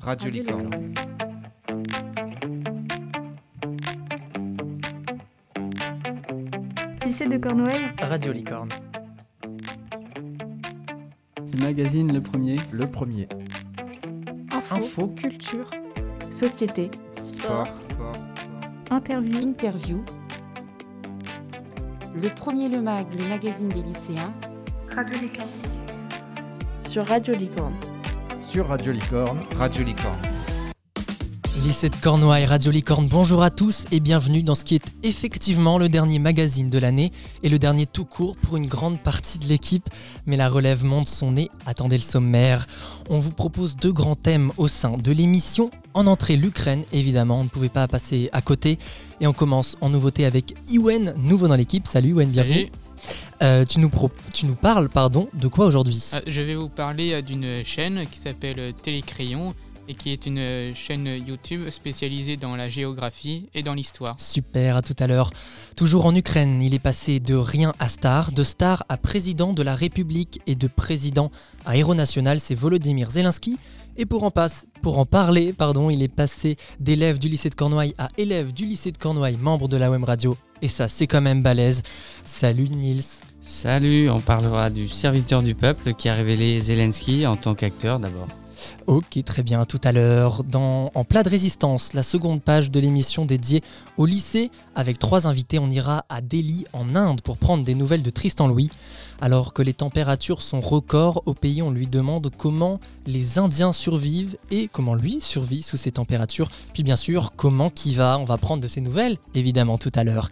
Radio Licorne. Lycée de Cornouailles. Radio Licorne. Le magazine Le Premier. Le premier. Info. Info. Culture. Société. Sport. Interview. Interview. Le premier Le Mag, le magazine des lycéens. Radio Licorne. Sur Radio Licorne. Sur Radio Licorne. Radio Licorne. Lycée de Cornouailles, Radio Licorne, bonjour à tous et bienvenue dans ce qui est effectivement le dernier magazine de l'année et le dernier tout court pour une grande partie de l'équipe. Mais la relève monte son nez, attendez le sommaire. On vous propose deux grands thèmes au sein de l'émission. En entrée, l'Ukraine, évidemment, on ne pouvait pas passer à côté. Et on commence en nouveauté avec Iwen, nouveau dans l'équipe. Salut Iwen, bienvenue. Euh, tu, nous pro- tu nous parles pardon, de quoi aujourd'hui? Ah, Je vais vous parler euh, d'une chaîne qui s'appelle euh, Télécrayon et qui est une euh, chaîne YouTube spécialisée dans la géographie et dans l'histoire. Super, à tout à l'heure. Toujours en Ukraine, il est passé de rien à star, de star à président de la République et de président à héros national, c'est Volodymyr Zelensky. Et pour en, passe, pour en parler, pardon, il est passé d'élève du lycée de Cornouailles à élève du lycée de Cornouailles, membre de la Web Radio. Et ça, c'est quand même balèze. Salut Nils. Salut, on parlera du serviteur du peuple qui a révélé Zelensky en tant qu'acteur d'abord. Ok, très bien, tout à l'heure. Dans En plat de résistance, la seconde page de l'émission dédiée au lycée, avec trois invités, on ira à Delhi, en Inde, pour prendre des nouvelles de Tristan Louis. Alors que les températures sont records au pays, on lui demande comment les Indiens survivent et comment lui survit sous ces températures. Puis bien sûr, comment qui va, on va prendre de ses nouvelles, évidemment, tout à l'heure.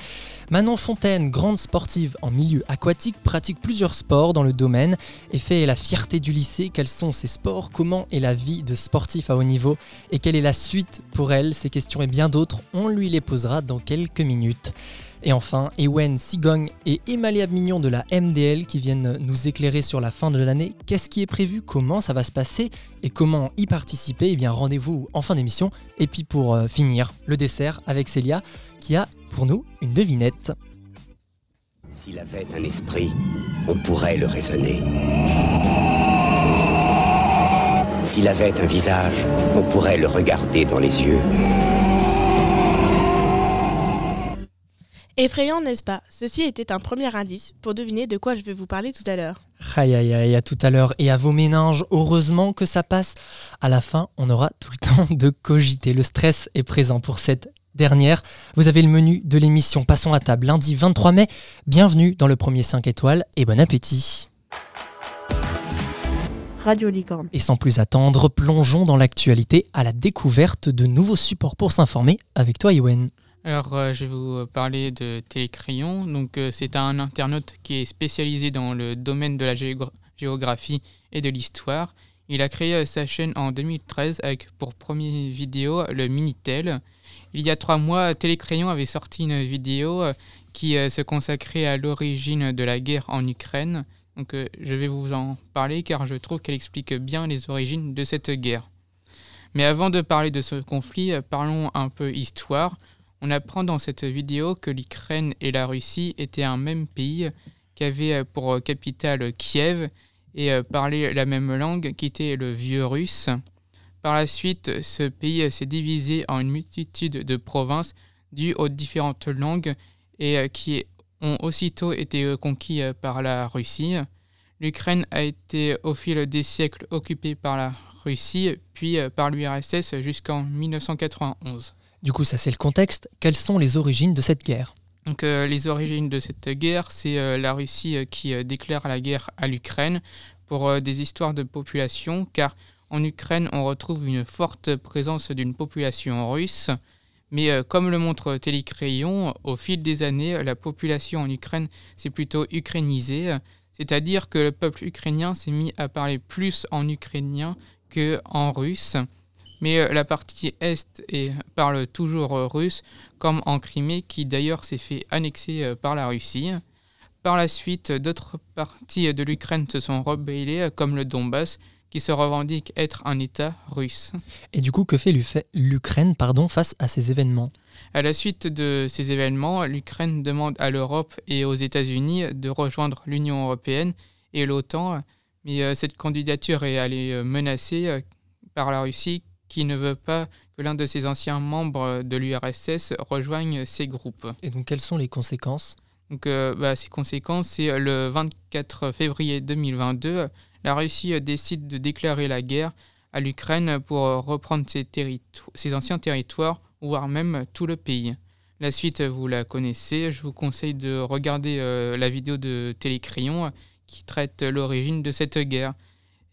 Manon Fontaine, grande sportive en milieu aquatique, pratique plusieurs sports dans le domaine et fait la fierté du lycée. Quels sont ces sports? Comment est la vie de sportif à haut niveau? Et quelle est la suite pour elle? Ces questions et bien d'autres, on lui les posera dans quelques minutes. Et enfin, Ewen Sigong et Emalia Mignon de la MDL qui viennent nous éclairer sur la fin de l'année. Qu'est-ce qui est prévu? Comment ça va se passer? Et comment y participer? Eh bien, rendez-vous en fin d'émission. Et puis pour euh, finir, le dessert avec Célia qui a pour nous une devinette. S'il avait un esprit, on pourrait le raisonner. S'il avait un visage, on pourrait le regarder dans les yeux. Effrayant, n'est-ce pas? Ceci était un premier indice pour deviner de quoi je vais vous parler tout à l'heure. Aïe aïe aïe, à tout à l'heure et à vos méninges, heureusement que ça passe. À la fin, on aura tout le temps de cogiter. Le stress est présent pour cette dernière. Vous avez le menu de l'émission Passons à table lundi 23 mai. Bienvenue dans le premier 5 étoiles et bon appétit. Radio Licorne. Et sans plus attendre, plongeons dans l'actualité à la découverte de nouveaux supports pour s'informer avec toi Yowen. Alors, euh, je vais vous parler de Télécrayon. Donc, euh, c'est un internaute qui est spécialisé dans le domaine de la géogra- géographie et de l'histoire. Il a créé euh, sa chaîne en 2013 avec pour première vidéo le Minitel. Il y a trois mois, Télécrayon avait sorti une vidéo qui se consacrait à l'origine de la guerre en Ukraine. Donc, je vais vous en parler car je trouve qu'elle explique bien les origines de cette guerre. Mais avant de parler de ce conflit, parlons un peu histoire. On apprend dans cette vidéo que l'Ukraine et la Russie étaient un même pays qui avait euh, pour euh, capitale Kiev et euh, parlait la même langue qui était le vieux russe. Par la suite, ce pays s'est divisé en une multitude de provinces dues aux différentes langues et qui ont aussitôt été conquis par la Russie. L'Ukraine a été au fil des siècles occupée par la Russie, puis par l'URSS jusqu'en 1991. Du coup, ça c'est le contexte. Quelles sont les origines de cette guerre? Euh, les origines de cette guerre, c'est euh, la Russie euh, qui déclare la guerre à l'Ukraine pour des histoires de population, car en Ukraine, on retrouve une forte présence d'une population russe. Mais comme le montre Télécrayon, au fil des années, la population en Ukraine s'est plutôt ukrainisée, c'est-à-dire que le peuple ukrainien s'est mis à parler plus en ukrainien que en russe. Mais euh, la partie est et parle toujours euh, russe, comme en Crimée, qui d'ailleurs s'est fait annexer euh, par la Russie. Par la suite, d'autres parties de l'Ukraine se sont rebellées, comme le Donbass, qui se revendique être un État russe. Et du coup, que fait l'U- l'Ukraine pardon, face à ces événements? À la suite de ces événements, l'Ukraine demande à l'Europe et aux États-Unis de rejoindre l'Union européenne et l'OTAN, mais cette candidature est allée menacée par la Russie qui ne veut pas que l'un de ses anciens membres de l'URSS rejoigne ces groupes. Et donc quelles sont les conséquences? Donc, euh, bah, ces conséquences, c'est euh, le 24 février 2022, la Russie euh, décide de déclarer la guerre à l'Ukraine pour reprendre ses, ses, anciens territoires, voire même tout le pays. La suite, vous la connaissez. Je vous conseille de regarder la vidéo de Télécrion qui traite l'origine de cette guerre.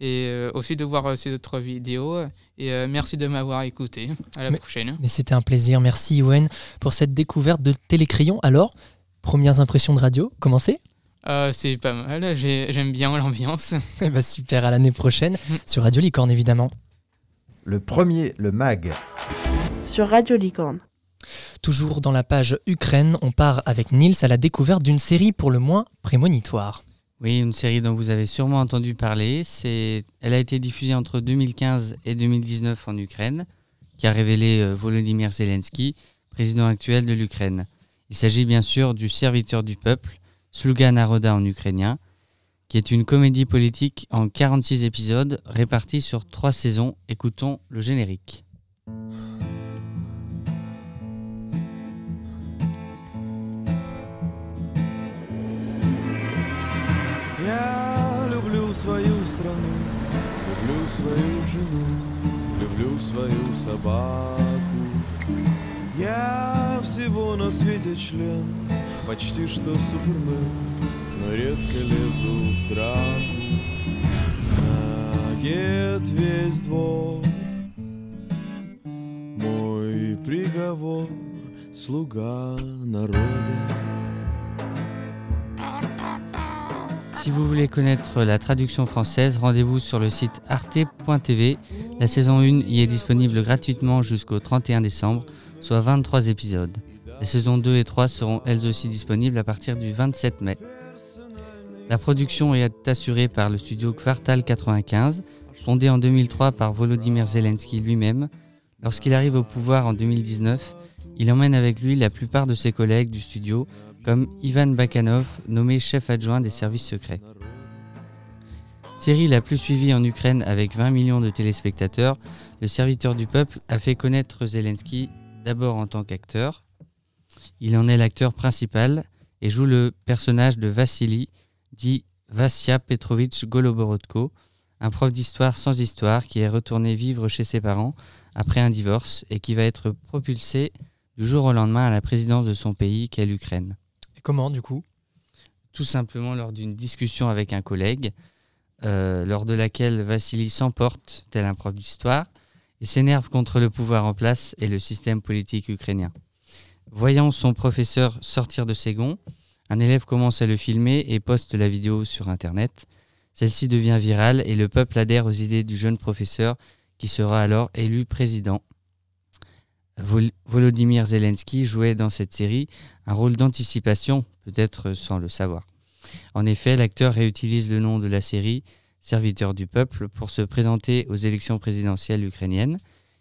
Et aussi de voir ces autres vidéos. Et merci de m'avoir écouté. À la prochaine. Mais c'était un plaisir. Merci, Owen, pour cette découverte de Télécrion. Alors, Premières impressions de radio, comment c'est? Euh, C'est pas mal, j'aime bien l'ambiance. Eh ben, super, à l'année prochaine, sur Radio Licorne évidemment. Le premier, le MAG. Sur Radio Licorne. Toujours dans la page Ukraine, on part avec Nils à la découverte d'une série pour le moins prémonitoire. Oui, une série dont vous avez sûrement entendu parler. C'est, elle a été diffusée entre 2015 et 2019 en Ukraine, qui a révélé euh, Volodymyr Zelensky, président actuel de l'Ukraine. Il s'agit bien sûr du Serviteur du peuple, Sluga Naroda en ukrainien, qui est une comédie politique en 46 épisodes répartis sur trois saisons. Écoutons le générique. Я всего на свете член, почти что супермен, но редко лезу в драку. Знает весь двор мой приговор, слуга народа. Si vous voulez connaître la traduction française, rendez-vous sur le site arte.tv. La saison 1 y est disponible gratuitement jusqu'au 31 décembre, soit 23 épisodes. Les saisons 2 et 3 seront elles aussi disponibles à partir du 27 mai. La production est assurée par le studio Quartal 95, fondé en 2003 par Volodymyr Zelensky lui-même. Lorsqu'il arrive au pouvoir en 2019, il emmène avec lui la plupart de ses collègues du studio comme Ivan Bakanov, nommé chef adjoint des services secrets. Série la plus suivie en Ukraine avec 20 millions de téléspectateurs, Le serviteur du peuple a fait connaître Zelensky d'abord en tant qu'acteur. Il en est l'acteur principal et joue le personnage de Vassili, dit Vassia Petrovitch Goloborodko, un prof d'histoire sans histoire qui est retourné vivre chez ses parents après un divorce et qui va être propulsé du jour au lendemain à la présidence de son pays qu'est l'Ukraine. Comment du coup? Tout simplement lors d'une discussion avec un collègue, euh, lors de laquelle Vassili s'emporte, tel un prof d'histoire, et s'énerve contre le pouvoir en place et le système politique ukrainien. Voyant son professeur sortir de ses gonds, un élève commence à le filmer et poste la vidéo sur Internet. Celle-ci devient virale et le peuple adhère aux idées du jeune professeur qui sera alors élu président Volodymyr Zelensky jouait dans cette série un rôle d'anticipation, peut-être sans le savoir. En effet, l'acteur réutilise le nom de la série, Serviteur du peuple, pour se présenter aux élections présidentielles ukrainiennes.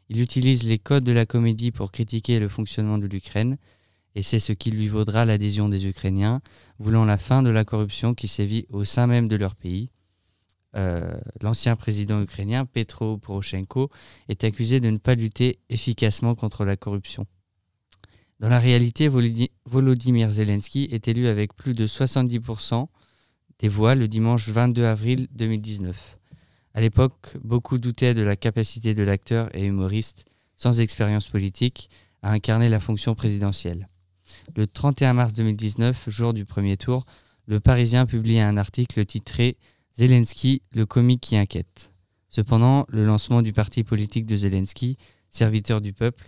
Il utilise les codes de la comédie pour critiquer le fonctionnement de l'Ukraine, et c'est ce qui lui vaudra l'adhésion des Ukrainiens, voulant la fin de la corruption qui sévit au sein même de leur pays. Euh, l'ancien président ukrainien Petro Poroshenko est accusé de ne pas lutter efficacement contre la corruption. Dans la réalité, Volodymyr Zelensky est élu avec plus de 70% des voix le dimanche 22 avril 2019. À l'époque, beaucoup doutaient de la capacité de l'acteur et humoriste sans expérience politique à incarner la fonction présidentielle. Le 31 mars 2019, jour du premier tour, le Parisien publie un article titré Zelensky, le comique qui inquiète. Cependant, le lancement du parti politique de Zelensky, serviteur du peuple,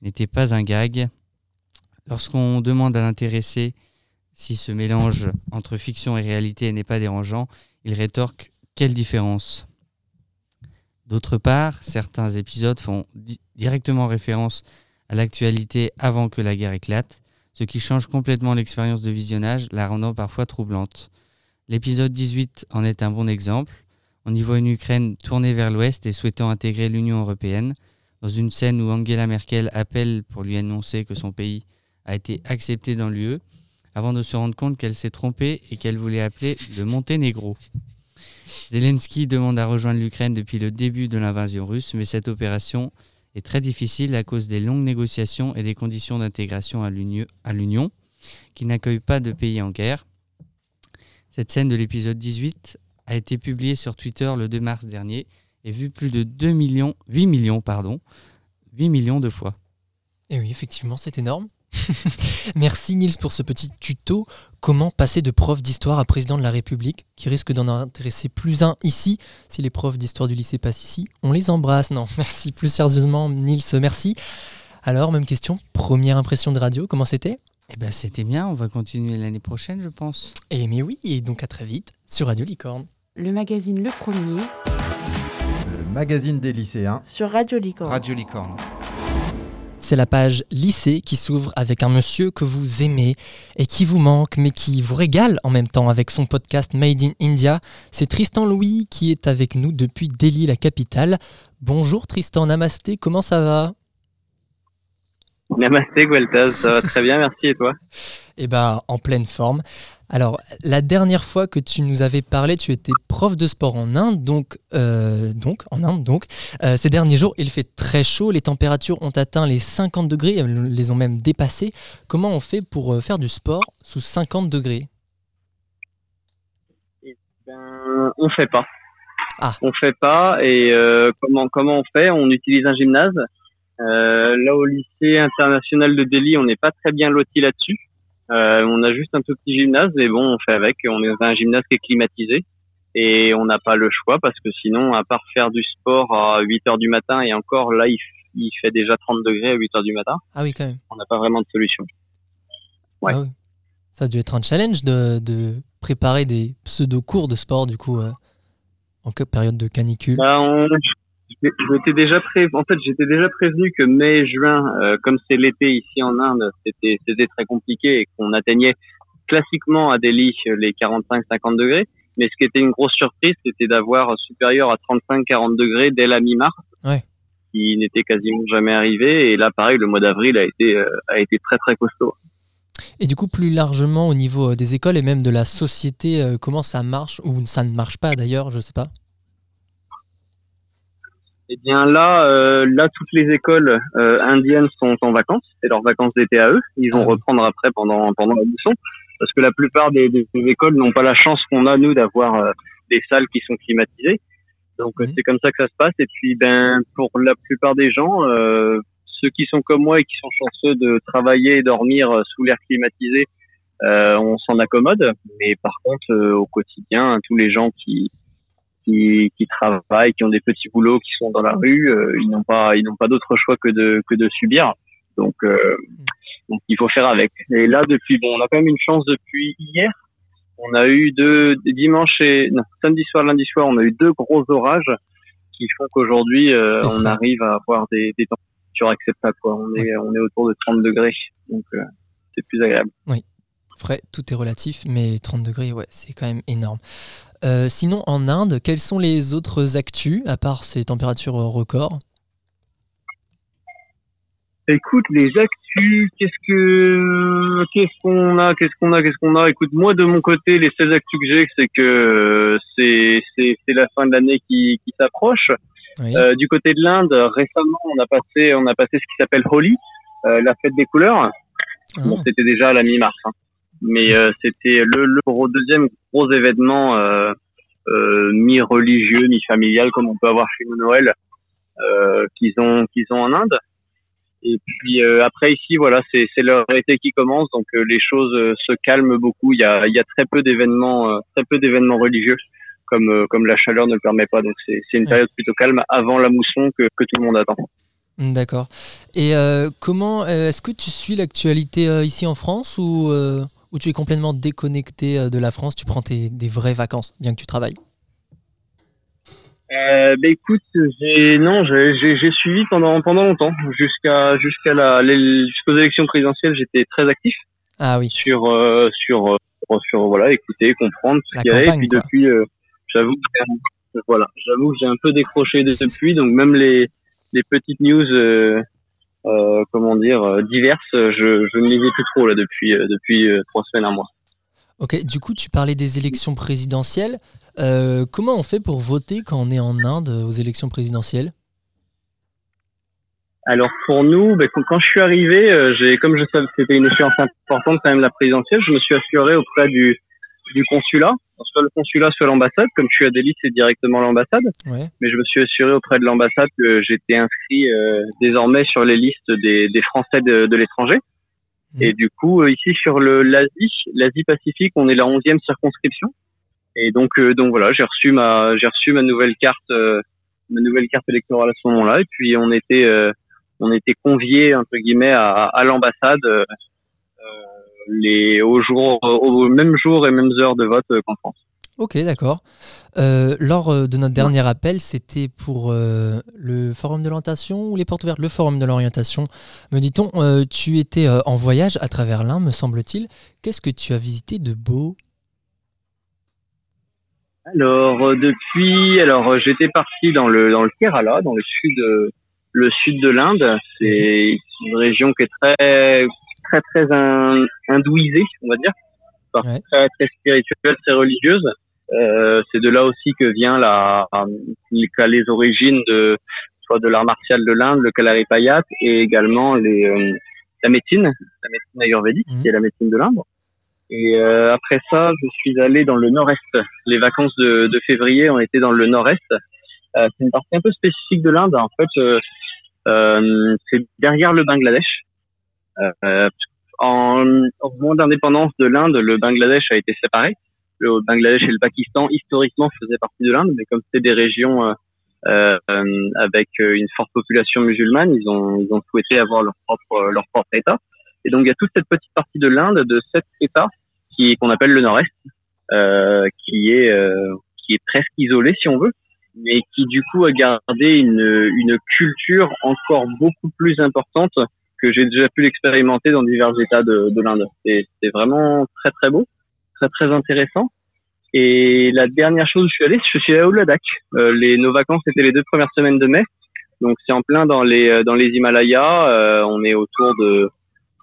n'était pas un gag. Lorsqu'on demande à l'intéressé si ce mélange entre fiction et réalité n'est pas dérangeant, il rétorque Quelle différence? D'autre part, certains épisodes font directement référence à l'actualité avant que la guerre éclate, ce qui change complètement l'expérience de visionnage, la rendant parfois troublante. L'épisode 18 en est un bon exemple. On y voit une Ukraine tournée vers l'Ouest et souhaitant intégrer l'Union européenne, dans une scène où Angela Merkel appelle pour lui annoncer que son pays a été accepté dans l'UE, avant de se rendre compte qu'elle s'est trompée et qu'elle voulait appeler le Monténégro. Zelensky demande à rejoindre l'Ukraine depuis le début de l'invasion russe, mais cette opération est très difficile à cause des longues négociations et des conditions d'intégration à l'Union, qui n'accueille pas de pays en guerre. Cette scène de l'épisode 18 a été publiée sur Twitter le 2 mars dernier et vue plus de 2 millions, 8 millions, pardon, 8 millions de fois. Et oui, effectivement, c'est énorme. Merci Nils pour ce petit tuto. Comment passer de prof d'histoire à président de la République, qui risque d'en intéresser plus un ici. Si les profs d'histoire du lycée passent ici, on les embrasse. Non, merci plus sérieusement Nils, merci. Alors, même question, première impression de radio, comment c'était? Eh ben c'était bien, on va continuer l'année prochaine je pense. Eh mais oui, et donc à très vite sur Radio Licorne. Le magazine Le Premier. Le magazine des lycéens. Sur Radio Licorne. Radio Licorne. C'est la page lycée qui s'ouvre avec un monsieur que vous aimez et qui vous manque, mais qui vous régale en même temps avec son podcast Made in India. C'est Tristan Louis qui est avec nous depuis Delhi, la capitale. Bonjour Tristan, namasté, comment ça va? Namasté Gueltaz, ça va très bien, merci et toi? Eh ben, en pleine forme. Alors, la dernière fois que tu nous avais parlé, tu étais prof de sport en Inde, donc, euh, donc en Inde, donc. Euh, ces derniers jours, il fait très chaud, les températures ont atteint les 50 degrés, elles les ont même dépassées. Comment on fait pour euh, faire du sport sous 50 degrés? Eh ben, On fait pas. Ah. On fait pas, et comment comment on fait? On utilise un gymnase. Là, au lycée international de Delhi, on n'est pas très bien loti là-dessus. Euh, on a juste un tout petit gymnase, mais bon, on fait avec. On est dans un gymnase qui est climatisé et on n'a pas le choix parce que sinon, à part faire du sport à 8 heures du matin et encore là, il, fait déjà 30 degrés à 8 heures du matin. Ah oui, quand même. On n'a pas vraiment de solution. Ouais. Ah oui. Ça a dû être un challenge de, de préparer des pseudo-cours de sport du coup euh, en période de canicule. Bah, on, J'étais déjà pré... en fait, j'étais déjà prévenu que mai, juin, euh, comme c'est l'été ici en Inde, c'était c'était très compliqué et qu'on atteignait classiquement à Delhi les 45-50 degrés. Mais ce qui était une grosse surprise, c'était d'avoir supérieur à 35-40 degrés dès la mi-mars, ouais. qui n'était quasiment jamais arrivé. Et là, pareil, le mois d'avril a été euh, a été très très costaud. Et du coup, plus largement au niveau euh, des écoles et même de la société, comment ça marche ou ça ne marche pas d'ailleurs, je sais pas. Eh bien là, euh, là toutes les écoles euh, indiennes sont en vacances, c'est leurs vacances d'été à eux. Ils vont ah reprendre après pendant pendant la mousson, parce que la plupart des, des, écoles n'ont pas la chance qu'on a nous d'avoir euh, des salles qui sont climatisées. Donc c'est comme ça que ça se passe. Et puis ben pour la plupart des gens, ceux qui sont comme moi et qui sont chanceux de travailler et dormir sous l'air climatisé, on s'en accommode. Mais par contre au quotidien, tous les gens qui qui, qui travaillent, qui ont des petits boulots, qui sont dans la rue, euh, ils n'ont pas, ils n'ont pas d'autre choix que de que de subir. Donc, euh, donc il faut faire avec. Et là, depuis, bon, on a quand même une chance depuis hier. On a eu deux dimanche et non, samedi soir, lundi soir, on a eu deux gros orages qui font qu'aujourd'hui, euh, on arrive à avoir des, des températures acceptables. Quoi. On est, on est autour de 30 degrés, donc c'est plus agréable. Oui, vrai, tout est relatif, mais 30 degrés, ouais, c'est quand même énorme. Euh, sinon, en Inde, quelles sont les autres actus, à part ces températures records? Écoute, les actus, qu'est-ce que qu'est-ce qu'on a, qu'est-ce qu'on a, qu'est-ce qu'on a? Écoute, moi de mon côté, les seules actus que j'ai, c'est que c'est c'est la fin de l'année qui qui s'approche. Euh, du côté de l'Inde, récemment, on a passé on a passé ce qui s'appelle Holi, euh, la fête des couleurs. Bon, ah. c'était déjà à la mi-mars. Hein mais euh, c'était le, le deuxième gros événement euh, euh, mi-religieux, mi-familial, comme on peut avoir chez nous Noël, euh, qu'ils ont qu'ils ont en Inde. Et puis après ici, voilà, c'est c'est leur été qui commence, donc les choses se calment beaucoup. Il y a il y a très peu d'événements très peu d'événements religieux, comme comme la chaleur ne le permet pas. Donc c'est c'est une période plutôt calme avant la mousson que que tout le monde attend. D'accord. Et comment est-ce que tu suis l'actualité ici en France ou ou tu es complètement déconnecté euh, de la France, tu prends tes, des vraies vacances, bien que tu travailles? Euh, bah écoute, j'ai non, j'ai suivi pendant pendant longtemps, jusqu'à jusqu'à la jusqu'aux élections présidentielles, j'étais très actif. Ah oui. Sur euh, sur sur voilà, écouter, comprendre ce qu'il y avait. Et puis depuis, euh, j'avoue, voilà, j'avoue que j'ai un peu décroché depuis, donc même les les petites news euh, comment dire, euh, diverses. Je, je ne les ai plus trop là depuis euh, depuis trois semaines, un mois. Ok, du coup, tu parlais des élections présidentielles. Euh, comment on fait pour voter quand on est en Inde aux élections présidentielles? Alors pour nous, ben, quand, je suis arrivé, j'ai comme je savais que c'était une échéance importante quand même la présidentielle, je me suis assuré auprès du, du consulat, soit le consulat, soit l'ambassade. Comme je suis à Delhi, c'est directement l'ambassade. Ouais. Mais je me suis assuré auprès de l'ambassade que j'étais inscrit euh, désormais sur les listes des, des Français de, de l'étranger. Mhm. Et du coup, euh, ici sur l'Asie, l'Asie Pacifique, on est la onzième circonscription. Et donc, euh, donc voilà, j'ai reçu ma, j'ai reçu ma nouvelle carte, euh, ma nouvelle carte électorale à ce moment-là. Et puis on était, euh, on était conviés entre guillemets à, à l'ambassade euh, les au jour, au même jour et mêmes heures de vote euh, qu'en France. Ok, d'accord. Euh, lors euh, de notre dernier appel, c'était pour euh, le forum de l'orientation ou les portes ouvertes? Le forum de l'orientation. Me dit-on, euh, tu étais euh, en voyage à travers l'Inde, me semble-t-il. Qu'est-ce que tu as visité de beau? Alors euh, depuis, alors euh, j'étais parti dans le dans le Kerala, dans le sud euh, le sud de l'Inde. C'est une région qui est très très très hin- hindouisée, on va dire, Enfin, Ouais. très très spirituelle, très religieuse. Euh, c'est de là aussi que vient la les origines de soit de l'art martial de l'Inde, le Kalaripayat, et également les euh, la médecine, la médecine ayurvédique, Mhm. qui est la médecine de l'Inde. Et euh, après ça, je suis allé dans le nord-est. Les vacances de, de février ont été dans le nord-est. C'est une partie un peu spécifique de l'Inde. En fait, c'est derrière le Bangladesh. Euh, en, au moment de l'indépendance de l'Inde, le Bangladesh a été séparé. Le Bangladesh et le Pakistan, historiquement, faisaient partie de l'Inde, mais comme c'était des régions euh, euh, avec euh, une forte population musulmane, ils ont, ils ont souhaité avoir leur propre, leur propre État. Et donc, il y a toute cette petite partie de l'Inde, de sept États, qui qu'on appelle le Nord-Est, euh, qui est euh, qui est presque isolé si on veut, mais qui du coup a gardé une une culture encore beaucoup plus importante que j'ai déjà pu l'expérimenter dans divers États de, de l'Inde. C'est vraiment très très beau, très très intéressant. Et la dernière chose où je suis allé, je suis allé au Ladakh. Euh, les nos vacances c'était les deux premières semaines de mai, donc c'est en plein dans les dans les Himalayas. Euh, on est autour de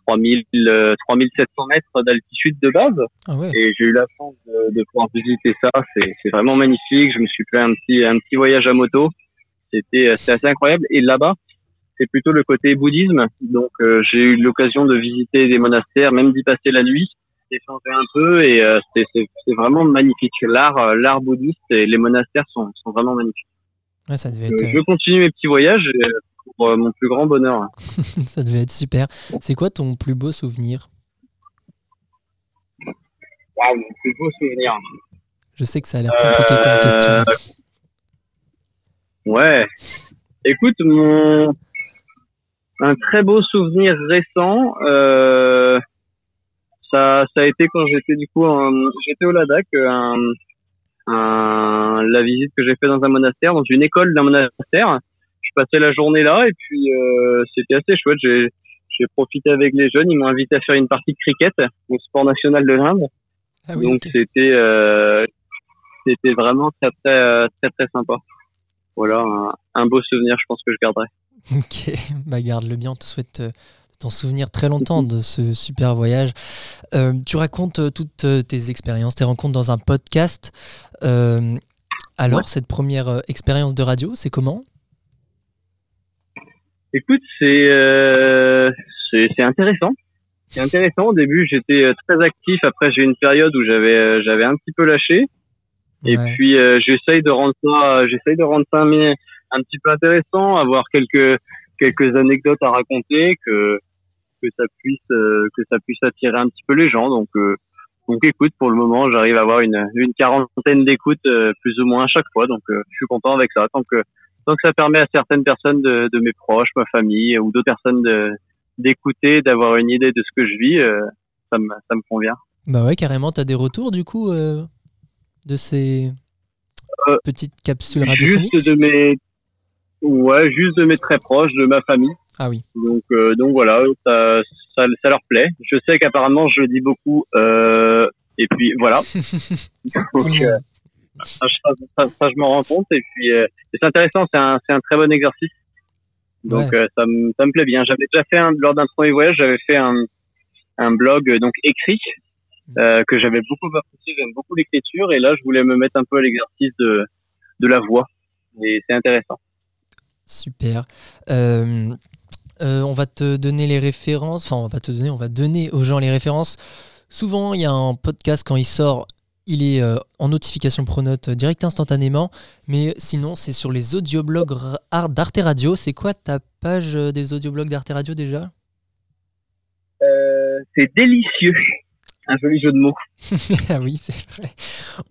3000, euh, 3700 mètres d'altitude de base. Ah ouais. Et j'ai eu la chance de, de pouvoir visiter ça. C'est, vraiment magnifique. Je me suis fait un petit, un petit voyage à moto. C'était, euh, c'était assez incroyable. Et là-bas, c'est plutôt le côté bouddhisme. Donc, euh, j'ai eu l'occasion de visiter des monastères, même d'y passer la nuit, d'échanger un peu. Et euh, c'est, vraiment magnifique. L'art, euh, l'art bouddhiste et les monastères sont, sont vraiment magnifiques. Ouais, ça devait être, Je continue mes petits voyages pour mon plus grand bonheur. ça devait être super. C'est quoi ton plus beau souvenir? Waouh, mon plus beau souvenir. Je sais que ça a l'air compliqué comme question. Ouais. Écoute, mon un très beau souvenir récent, euh, ça, ça a été quand j'étais du coup, j'étais au Ladakh, un, un- la visite que j'ai fait dans un monastère, dans une école d'un monastère. Je passais la journée là et puis euh, c'était assez chouette. J'ai j'ai profité avec les jeunes. Ils m'ont invité à faire une partie de cricket, au sport national de l'Inde. Ah oui, Donc c'était euh, c'était vraiment très très très très sympa. Voilà un, un beau souvenir, je pense que je garderai. Ok, bah garde-le bien. On te souhaite euh, t'en souvenir très longtemps de ce super voyage. Euh, tu racontes euh, toutes tes expériences, tes rencontres dans un podcast. Alors, Ouais. cette première expérience de radio, c'est comment? Écoute, c'est intéressant. C'est intéressant. Au début, j'étais très actif. Après, j'ai eu une période où j'avais j'avais un petit peu lâché. Et Ouais. puis j'essaye de rendre ça, j'essaye de rendre ça mais un petit peu intéressant, avoir quelques quelques anecdotes à raconter, que que ça puisse euh, que ça puisse attirer un petit peu les gens. Donc euh, donc écoute, pour le moment, j'arrive à avoir une une quarantaine d'écoutes euh, plus ou moins à chaque fois. Donc je suis content avec ça. Tant que tant que ça permet à certaines personnes de, de mes proches, ma famille ou d'autres personnes de d'écouter, d'avoir une idée de ce que je vis, ça me ça me convient. Bah ouais, carrément, t'as des retours du coup de ces petites capsules radiophoniques? Juste de mes, ouais, juste de mes très proches, de ma famille. Ah oui. Donc, euh, donc voilà, ça, ça, ça leur plaît. Je sais qu'apparemment, je le dis beaucoup. Euh, et puis voilà. Donc, euh, ça, ça, je m'en rends compte. Et puis, euh, c'est intéressant. C'est un, c'est un très bon exercice. Donc, Ouais. euh, ça, me, ça me plaît bien. J'avais déjà fait un, lors d'un premier voyage, j'avais fait un, un blog euh, donc écrit euh, que j'avais beaucoup apprécié. J'aime beaucoup l'écriture et là, je voulais me mettre un peu à l'exercice de, de la voix. Et c'est intéressant. Super. Euh, euh, on va te donner les références. Enfin, on va pas te donner, on va donner aux gens les références. Souvent, il y a un podcast quand il sort, il est euh, en notification pronote direct instantanément. Mais sinon, c'est sur les audioblogs d'Arte Radio. C'est quoi ta page des audioblogs d'Arte Radio déjà? C'est délicieux. Un joli jeu de mots. Ah oui, c'est vrai.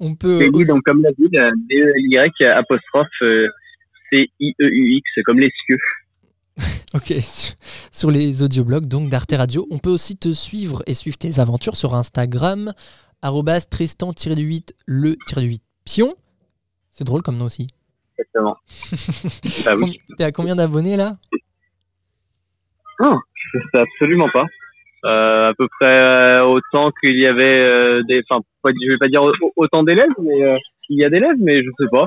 On peut. Oui, aussi- donc comme la ville, euh, D-E-L-Y apostrophe C-I-E-U-X, comme les cieux. Ok, sur- les audioblogs donc d'Arte Radio. On peut aussi te suivre et suivre tes aventures sur Instagram, arrobas tristan-8 le-8 pion. C'est drôle comme nom aussi. Exactement. bah oui. Com- T'es à combien d'abonnés là? Non, je sais absolument pas. Euh, à peu près euh, autant qu'il y avait euh, des, enfin, je vais pas dire au- autant d'élèves, mais euh, il y a d'élèves, mais je sais pas.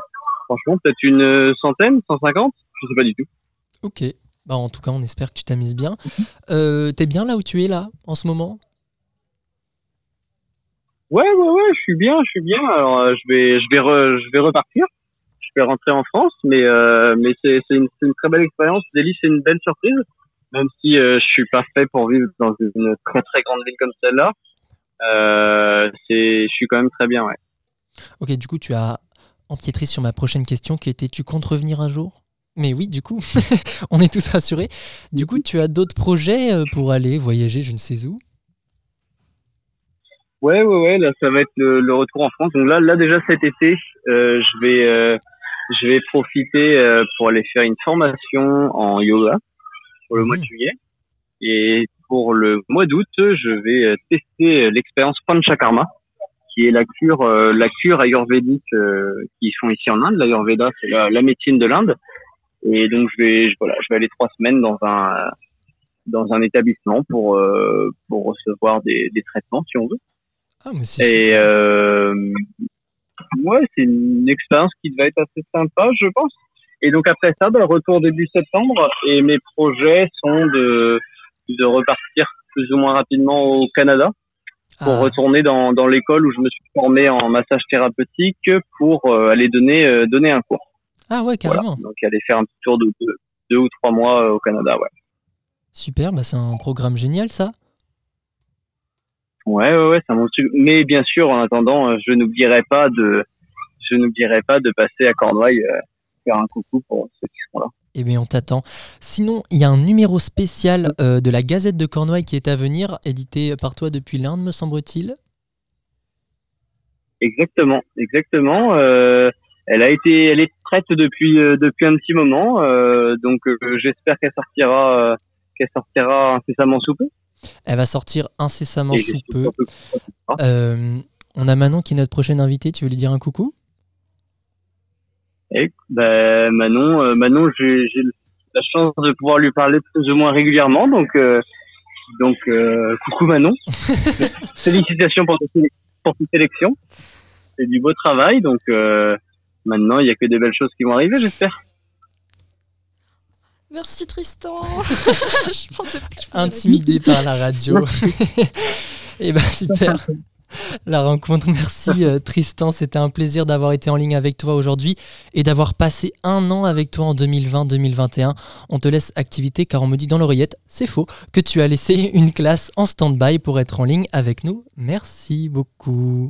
Franchement, peut-être une centaine, 150, je sais pas du tout. Ok. Bah, en tout cas, on espère que tu t'amuses bien. Euh, T'es bien là où tu es là en ce moment? Ouais, ouais, ouais, je suis bien, je suis bien. Alors, euh, je vais, je vais, re- je vais repartir. Je vais rentrer en France, mais euh, mais c'est c'est une, une très belle expérience. Delhi, c'est une belle surprise, même si euh, je suis pas fait pour vivre dans une très très grande ville comme celle-là. Euh, c'est, je suis quand même très bien, ouais. Ok, du coup, tu as empiétré sur ma prochaine question qui était tu comptes revenir un jour? Mais oui, du coup, on est tous rassurés. Du coup, tu as d'autres projets euh, pour aller voyager, je ne sais où? Ouais, ouais, ouais. Là, ça va être le, le retour en France. Donc là, là déjà cet été, euh, je vais, euh, je vais profiter euh, pour aller faire une formation en yoga pour le mois de juillet. Et pour le mois d'août, je vais tester l'expérience Panchakarma, qui est la cure, euh, la cure ayurvédique euh, qu'ils font ici en Inde. L'ayurveda, c'est la, la médecine de l'Inde. Et donc je vais, je- voilà, je vais aller trois semaines dans un, dans un établissement pour, euh, pour recevoir des, des traitements, si on veut. Ah, mais Et euh, ouais, c'est une expérience qui va être assez sympa, je pense. Et donc après ça, bah, retour début septembre. Et mes projets sont de de repartir plus ou moins rapidement au Canada pour Ah. retourner dans dans l'école où je me suis formé en massage thérapeutique pour euh, aller donner euh, donner un cours. Ah ouais, carrément. Donc aller faire un petit tour de deux, deux ou trois mois euh, au Canada, ouais. Super, bah c'est un programme génial ça. Ouais, ouais, ouais, ça. Mais bien sûr, en attendant, euh, je n'oublierai pas de, je n'oublierai pas de passer à Cornouailles euh, faire un coucou pour ceux qui seront là. Eh bien, on t'attend. Sinon, il y a un numéro spécial euh, de la Gazette de Cornouailles qui est à venir, édité par toi depuis l'Inde, me semble-t-il. Exactement, exactement. Euh, elle a été, elle est prête depuis euh, depuis un petit moment, donc j'espère qu'elle sortira, qu'elle sortira incessamment sous peu. Elle va sortir incessamment Et sous peu. on a Manon qui est notre prochaine invitée. Tu veux lui dire un coucou? Et ben Manon, euh, Manon, j'ai la chance de pouvoir lui parler plus ou moins régulièrement, donc euh, donc euh, coucou Manon. Félicitations pour ta sélection. C'est du beau travail, donc euh, maintenant il y a que des belles choses qui vont arriver, j'espère. Merci Tristan. je pensais pas que je pouvais Intimidé par la radio. Eh ben super. La rencontre, merci euh, Tristan, c'était un plaisir d'avoir été en ligne avec toi aujourd'hui et d'avoir passé un an avec toi en 2020-2021. On te laisse activité car on me dit dans l'oreillette, c'est faux, que tu as laissé une classe en stand-by pour être en ligne avec nous. Merci beaucoup.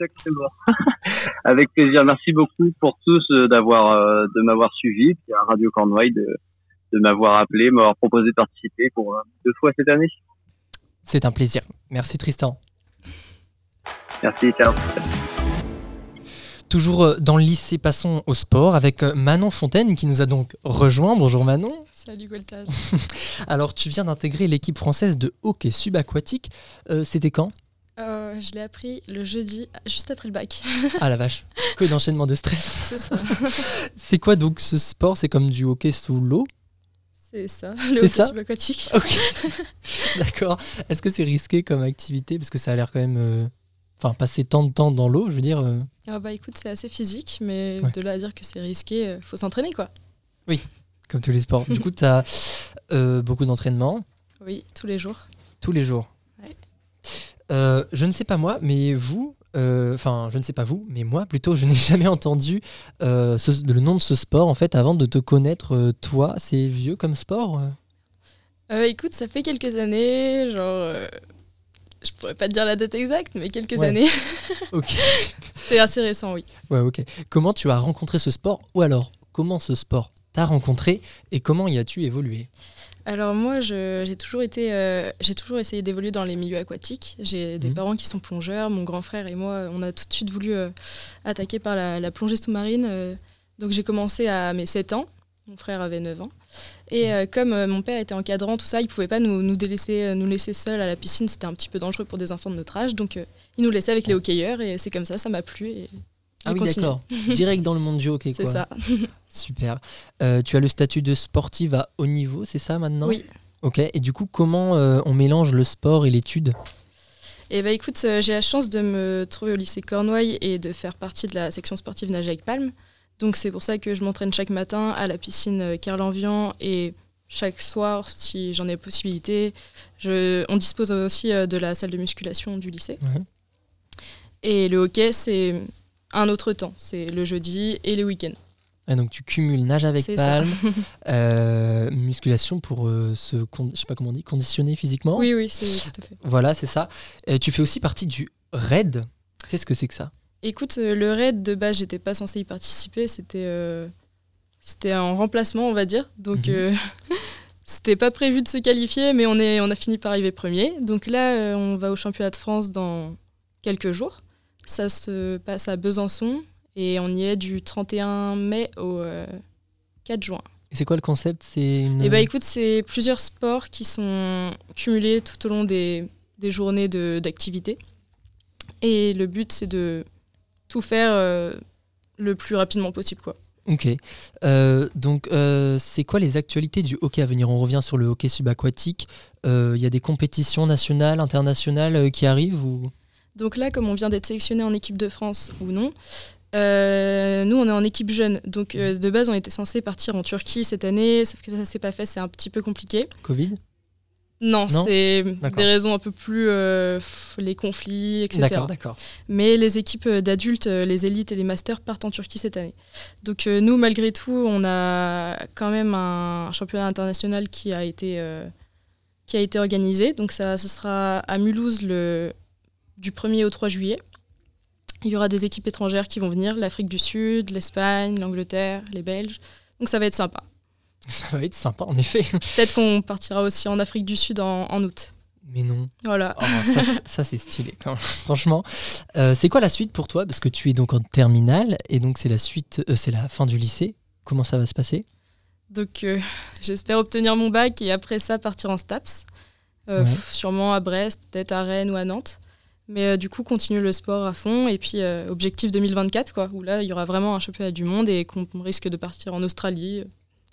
Exactement. Avec plaisir. Merci beaucoup pour tous euh, d'avoir euh, de m'avoir suivi, à Radio Cornouailles de, de m'avoir appelé, m'avoir proposé de participer pour euh, deux fois cette année. C'est un plaisir. Merci Tristan. Merci, ciao. Toujours euh, dans le lycée, passons au sport avec euh, Manon Fontaine qui nous a donc rejoint. Bonjour Manon. Salut Goltaz. Alors tu viens d'intégrer l'équipe française de hockey subaquatique. Euh, C'était quand? Euh, je l'ai appris le jeudi, juste après le bac. Ah la vache, que d'enchaînement de stress. C'est ça. C'est quoi donc ce sport? C'est comme du hockey sous l'eau? C'est ça, le hockey ça? subaquatique. D'accord. Est-ce que c'est risqué comme activité? Parce que ça a l'air quand même... euh, Enfin, passer tant de temps dans l'eau, je veux dire... euh, Ah bah écoute, c'est assez physique, mais Ouais. de là à dire que c'est risqué, euh, faut s'entraîner quoi. Oui, comme tous les sports. Du coup, tu as beaucoup d'entraînement Oui, tous les jours. tous les jours. Ouais. Euh, je ne sais pas moi, mais vous, euh, enfin, je ne sais pas vous, mais moi plutôt, je n'ai jamais entendu euh, ce- le nom de ce sport en fait avant de te connaître euh, toi. C'est vieux comme sport euh? Euh, écoute, ça fait quelques années, genre. euh, je pourrais pas te dire la date exacte, mais quelques Ouais. années. Ok. C'est assez récent, oui. Ouais, ok. Comment tu as rencontré ce sport Ou alors, comment ce sport t'a rencontré et comment y as-tu évolué? Alors moi, j'ai toujours été, euh, j'ai toujours essayé d'évoluer dans les milieux aquatiques. J'ai des Mhm. parents qui sont plongeurs. Mon grand frère et moi, on a tout de suite voulu euh, attaquer par la, la plongée sous-marine. euh. donc j'ai commencé à mes 7 ans. Mon frère avait 9 ans. Et euh, comme euh, mon père était encadrant, tout ça, il pouvait pas nous, nous délaisser, euh, nous laisser seuls à la piscine. C'était un petit peu dangereux pour des enfants de notre âge. Donc il nous laissait avec les hockeyeurs et c'est comme ça, ça m'a plu. Et Ah oui, d'accord. Direct dans le monde du hockey, C'est ça. Super. Tu as le statut de sportive à haut niveau, c'est ça maintenant Oui. Ok. Et du coup, comment on mélange le sport et l'étude? Et bah écoute, j'ai la chance de me trouver au lycée Cornouailles et de faire partie de la section sportive nage avec palme. Donc c'est pour ça que je m'entraîne chaque matin à la piscine euh, Kerlenvian et chaque soir, si j'en ai possibilité, je... on dispose aussi euh, de la salle de musculation du lycée. Ouais. Et le hockey, c'est un autre temps. C'est le jeudi et les week-ends. Ah, Donc tu cumules nage avec palme, euh, musculation pour euh, se, je sais pas comment on dit, conditionner physiquement. Oui, oui, c'est tout à fait. Voilà, c'est ça. Euh, tu fais aussi partie du RAID. Qu'est-ce que c'est que ça? Écoute, euh, le raid de base, j'étais pas censée y participer. C'était euh, c'était en remplacement, on va dire. Donc, Mhm. euh, c'était pas prévu de se qualifier, mais on, est, on a fini par arriver premier. Donc là, euh, on va au championnat de France dans quelques jours. Ça se passe à Besançon et on y est du 31 mai au euh, 4 juin. Et c'est quoi le concept? C'est une... Et bah écoute, c'est plusieurs sports qui sont cumulés tout au long des, des journées de- d'activité. Et le but, c'est de tout faire euh, le plus rapidement possible. Quoi. Ok. Euh, donc, euh, c'est quoi les actualités du hockey à venir? On revient sur le hockey subaquatique. Euh, Il y a des compétitions nationales, internationales qui arrivent ou... Donc là, comme on vient d'être sélectionné en équipe de France ou non, nous, on est en équipe jeune. Donc de base, on était censé partir en Turquie cette année, sauf que ça s'est pas fait, c'est un petit peu compliqué. Covid? Non, Non c'est des raisons un peu plus euh, les conflits, etc. D'accord, d'accord. Mais les équipes euh, d'adultes, euh, les élites et les masters partent en Turquie cette année. Donc euh, nous, malgré tout, on a quand même un championnat international qui a été, euh, qui a été organisé. Donc ça, ce sera à Mulhouse le, du 1er au 3 juillet. Il y aura des équipes étrangères qui vont venir, l'Afrique du Sud, l'Espagne, l'Angleterre, les Belges. Donc ça va être sympa. Ça va être sympa, en effet. Peut-être qu'on partira aussi en Afrique du Sud en, en août. Mais non. Voilà. Oh, ça, c'est- ça, c'est stylé, quand même. franchement. Euh, c'est quoi la suite pour toi? Parce que tu es donc en terminale et donc c'est la suite, euh, c'est la fin du lycée. Comment ça va se passer? Donc euh, j'espère obtenir mon bac et après ça partir en STAPS. Ouais. Sûrement à Brest, peut-être à Rennes ou à Nantes. Mais du coup, continuer le sport à fond. Et puis, objectif 2024, quoi, où là, il y aura vraiment un championnat du monde et qu'on risque de partir en Australie.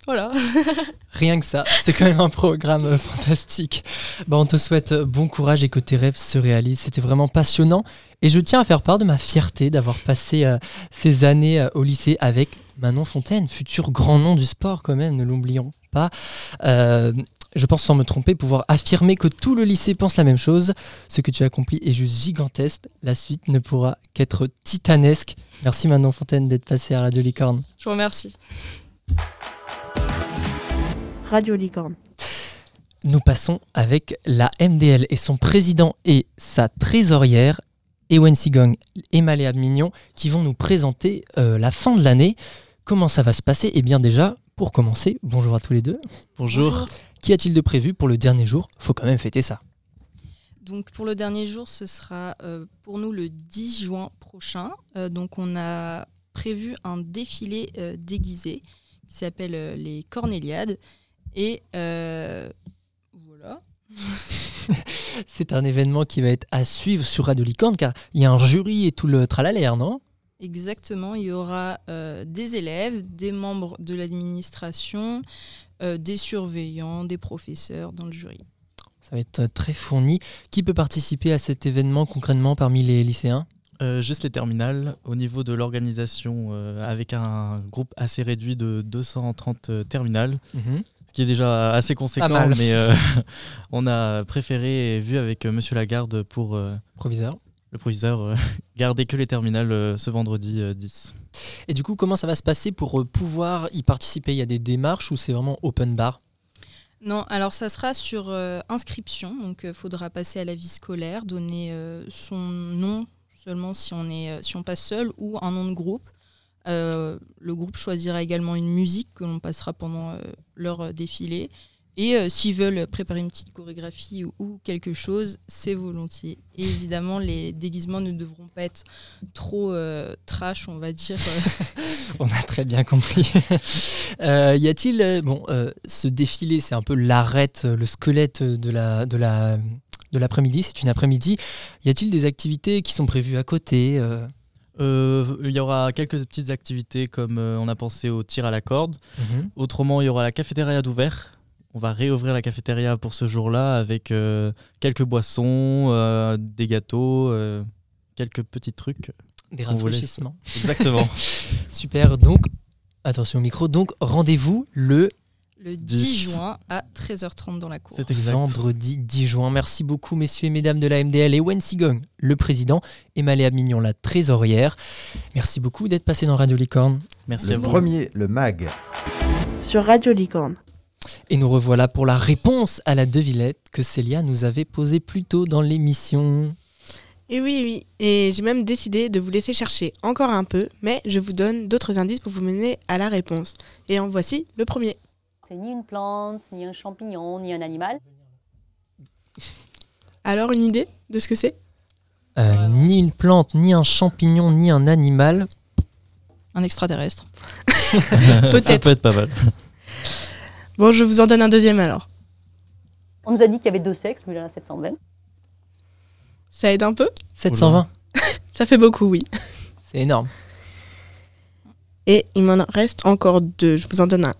Voilà. Rien que ça, c'est quand même un programme euh, fantastique. Bah, on te souhaite euh, bon courage et que tes rêves se réalisent. C'était vraiment passionnant. Et je tiens à faire part de ma fierté d'avoir passé euh, ces années euh, au lycée avec Manon Fontaine, futur grand nom du sport quand même, ne l'oublions pas. Euh, je pense sans me tromper pouvoir affirmer que tout le lycée pense la même chose. Ce que tu as accompli est juste gigantesque. La suite ne pourra qu'être titanesque. Merci Manon Fontaine d'être passée à Radio Licorne. Je vous remercie. Radio Licorne. Nous passons avec la MDL et son président et sa trésorière, Ewen Sigong et Maléa Mignon, qui vont nous présenter euh, la fin de l'année. Comment ça va se passer? Eh bien déjà, pour commencer, bonjour à tous les deux. Bonjour. Qu'y a-t-il de prévu pour le dernier jour? Faut quand même fêter ça. Donc pour le dernier jour, ce sera euh, pour nous le 10 juin prochain. Euh, donc on a prévu un défilé euh, déguisé qui s'appelle euh, les Cornéliades. Et euh, voilà. C'est un événement qui va être à suivre sur Radio Licorne car il y a un jury et tout le tralalaire, non? Exactement, il y aura euh, des élèves, des membres de l'administration, euh, des surveillants, des professeurs dans le jury. Ça va être très fourni. Qui peut participer à cet événement concrètement parmi les lycéens? Euh, juste les terminales. Au niveau de l'organisation, euh, avec un groupe assez réduit de 230 euh, terminales, Mhm. Ce qui est déjà assez conséquent, mal. mais euh, on a préféré et vu avec euh, Monsieur Lagarde pour euh, Proviseur. le proviseur euh, garder que les terminales euh, ce vendredi euh, 10. Et du coup, comment ça va se passer pour pouvoir y participer? Il y a des démarches ou c'est vraiment open bar? Non, alors ça sera sur euh, inscription, donc il faudra passer à la vie scolaire, donner euh, son nom seulement si on, est, euh, si on passe seul ou un nom de groupe. Euh, le groupe choisira également une musique que l'on passera pendant euh, leur euh, défilé. Et s'ils veulent préparer une petite chorégraphie ou, quelque chose, c'est volontiers. Et évidemment, les déguisements ne devront pas être trop trash, on va dire. On a très bien compris. Y a-t-il, bon, ce défilé, c'est un peu l'arête, le squelette de la, de la, de l'après-midi. C'est une après-midi. Y a-t-il des activités qui sont prévues à côté euh Il y aura quelques petites activités comme euh, on a pensé au tir à la corde. Mhm. Autrement, il y aura la cafétéria d'ouvert. On va réouvrir la cafétéria pour ce jour-là avec euh, quelques boissons, des gâteaux, quelques petits trucs. Des rafraîchissements. Exactement. Super. Donc, attention au micro. Donc, rendez-vous le le 10, 10. juin à 13h30 dans la cour. vendredi 10 juin. Merci beaucoup, messieurs et mesdames de la MDL et Wen Sigong, le président, et Maléa Mignon, la trésorière. Merci beaucoup d'être passé dans Radio Licorne. Merci Le premier, le MAG. Sur Radio Licorne. Et nous revoilà pour la réponse à la devinette que Célia nous avait posée plus tôt dans l'émission. Et oui, oui. Et j'ai même décidé de vous laisser chercher encore un peu, mais je vous donne d'autres indices pour vous mener à la réponse. Et en voici le premier. C'est ni une plante, ni un champignon, ni un animal. Alors, une idée de ce que c'est? Euh, ni une plante, ni un champignon, ni un animal. Un extraterrestre. Ça peut être pas mal. Bon, je vous en donne un deuxième alors. On nous a dit qu'il y avait deux sexes, mais il y en a 720. Ça aide un peu? 720. Ça fait beaucoup, oui. C'est énorme. Et il m'en reste encore deux. Je vous en donne un.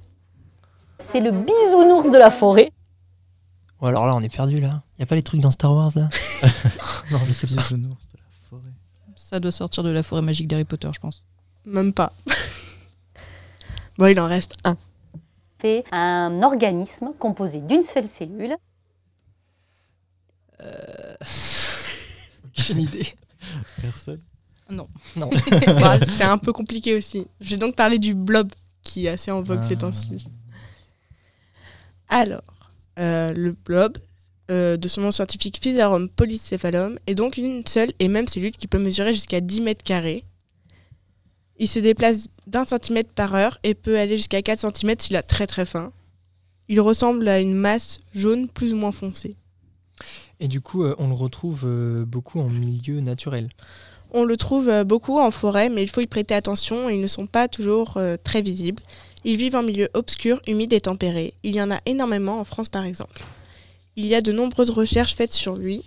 C'est le bisounours de la forêt. Ou alors là, on est perdu là. Y a pas les trucs dans Star Wars là Non, je sais pas. Ça doit sortir de la forêt magique d'Harry Potter, je pense. Même pas. bon, il en reste un. C'est un organisme composé d'une seule cellule. Aucune idée. Personne. Non. Non. Bah, c'est un peu compliqué aussi. Je vais donc parler du blob qui est assez en vogue ces temps-ci. Alors, euh, le blob, euh, de son nom scientifique Physarum polycéphalum, est donc une seule et même cellule qui peut mesurer jusqu'à 10 mètres carrés. Il se déplace d'un centimètre par heure et peut aller jusqu'à 4 cm s'il a très très faim. Il ressemble à une masse jaune plus ou moins foncée. Et du coup, euh, on le retrouve euh, beaucoup en milieu naturel. On le trouve euh, beaucoup en forêt, mais il faut y prêter attention ils ne sont pas toujours très visibles. Ils vivent en milieu obscur, humide et tempéré. Il y en a énormément en France par exemple. Il y a de nombreuses recherches faites sur lui,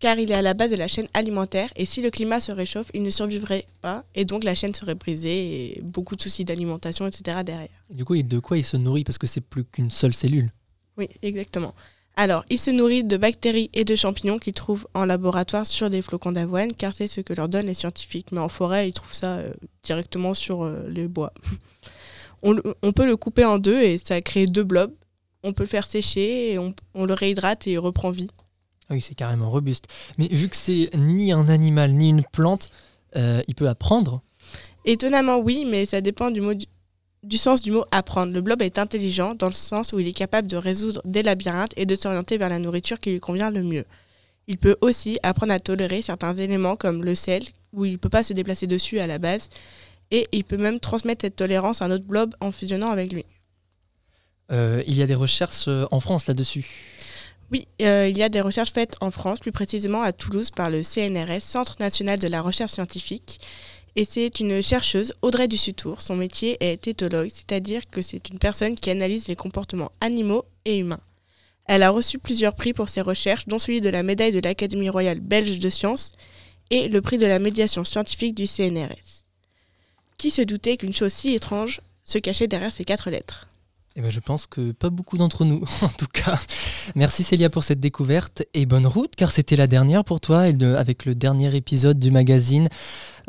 car il est à la base de la chaîne alimentaire et si le climat se réchauffe, il ne survivrait pas et donc la chaîne serait brisée et beaucoup de soucis d'alimentation, etc. derrière. Et du coup, de quoi il se nourrit? Parce que c'est plus qu'une seule cellule. Oui, exactement. Alors, il se nourrit de bactéries et de champignons qu'il trouve en laboratoire sur des flocons d'avoine, car c'est ce que leur donnent les scientifiques. Mais en forêt, ils trouvent ça euh, directement sur euh, les bois. on, peut le couper en deux et ça crée deux blobs. On peut le faire sécher et on, on le réhydrate et il reprend vie. Ah oui, c'est carrément robuste. Mais vu que c'est ni un animal ni une plante, euh, il peut apprendre? Étonnamment, oui, mais ça dépend du, mot du, du sens du mot apprendre. Le blob est intelligent dans le sens où il est capable de résoudre des labyrinthes et de s'orienter vers la nourriture qui lui convient le mieux. Il peut aussi apprendre à tolérer certains éléments comme le sel, où il ne peut pas se déplacer dessus à la base, et il peut même transmettre cette tolérance à un autre blob en fusionnant avec lui. Euh, il y a des recherches euh, en France là-dessus. Oui, euh, il y a des recherches faites en France, plus précisément à Toulouse, par le CNRS, Centre national de la recherche scientifique. Et c'est une chercheuse, Audrey Dussutour. Son métier est éthologue, c'est-à-dire que c'est une personne qui analyse les comportements animaux et humains. Elle a reçu plusieurs prix pour ses recherches, dont celui de la médaille de l'Académie royale belge de sciences et le prix de la médiation scientifique du CNRS. Qui se doutait qu'une chose si étrange se cachait derrière ces quatre lettres Eh ben, je pense que pas beaucoup d'entre nous, en tout cas. Merci Célia pour cette découverte et bonne route, car c'était la dernière pour toi, et avec le dernier épisode du magazine.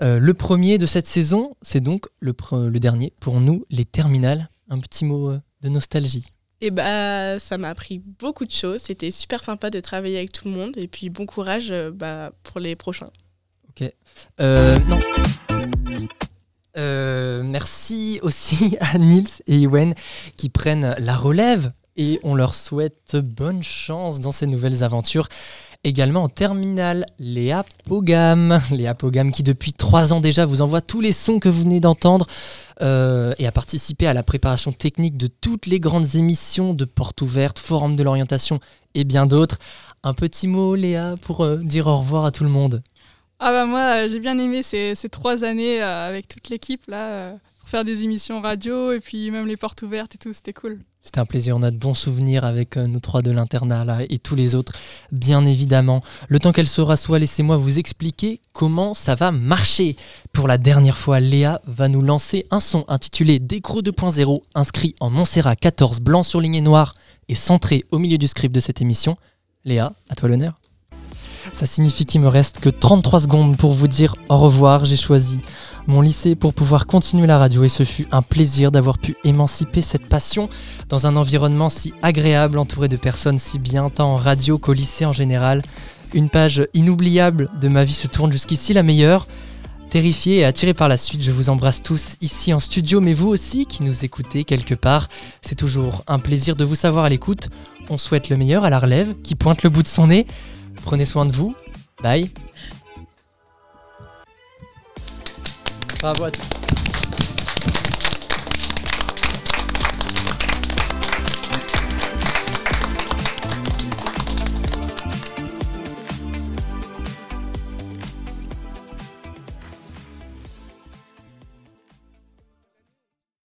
Euh, le premier de cette saison, c'est donc le, dernier pour nous, les terminales. Un petit mot euh, de nostalgie. Et bah, ça m'a appris beaucoup de choses. C'était super sympa de travailler avec tout le monde. Et puis, bon courage euh, bah, pour les prochains. Ok. Non. Euh, merci aussi à Nils et Ewen qui prennent la relève et on leur souhaite bonne chance dans ces nouvelles aventures. Également en terminale, Léa Pogam. Léa Pogam qui depuis trois ans déjà vous envoie tous les sons que vous venez d'entendre euh, et a participé à la préparation technique de toutes les grandes émissions de Porte Ouverte, Forum de l'orientation et bien d'autres. Un petit mot Léa pour euh, dire au revoir à tout le monde. Ah bah moi j'ai bien aimé ces, ces trois années euh, avec toute l'équipe là euh, pour faire des émissions radio et puis même les portes ouvertes et tout, c'était cool. C'était un plaisir, on a de bons souvenirs avec euh, nous trois de l'internat là et tous les autres, bien évidemment. Le temps qu'elle se rassoit, laissez-moi vous expliquer comment ça va marcher. Pour la dernière fois, Léa va nous lancer un son intitulé Décro 2.0, inscrit en Montserrat 14, blanc surligné noir et centré au milieu du script de cette émission. Léa, à toi l'honneur. Ça signifie qu'il me reste que 33 secondes pour vous dire au revoir. J'ai choisi mon lycée pour pouvoir continuer la radio et ce fut un plaisir d'avoir pu émanciper cette passion dans un environnement si agréable entouré de personnes si bien tant en radio qu'au lycée en général. Une page inoubliable de ma vie se tourne jusqu'ici la meilleure. Terrifié et attiré par la suite, je vous embrasse tous ici en studio, mais vous aussi qui nous écoutez quelque part. C'est toujours un plaisir de vous savoir à l'écoute. On souhaite le meilleur à la relève qui pointe le bout de son nez. Prenez soin de vous. Bye. Bravo à tous.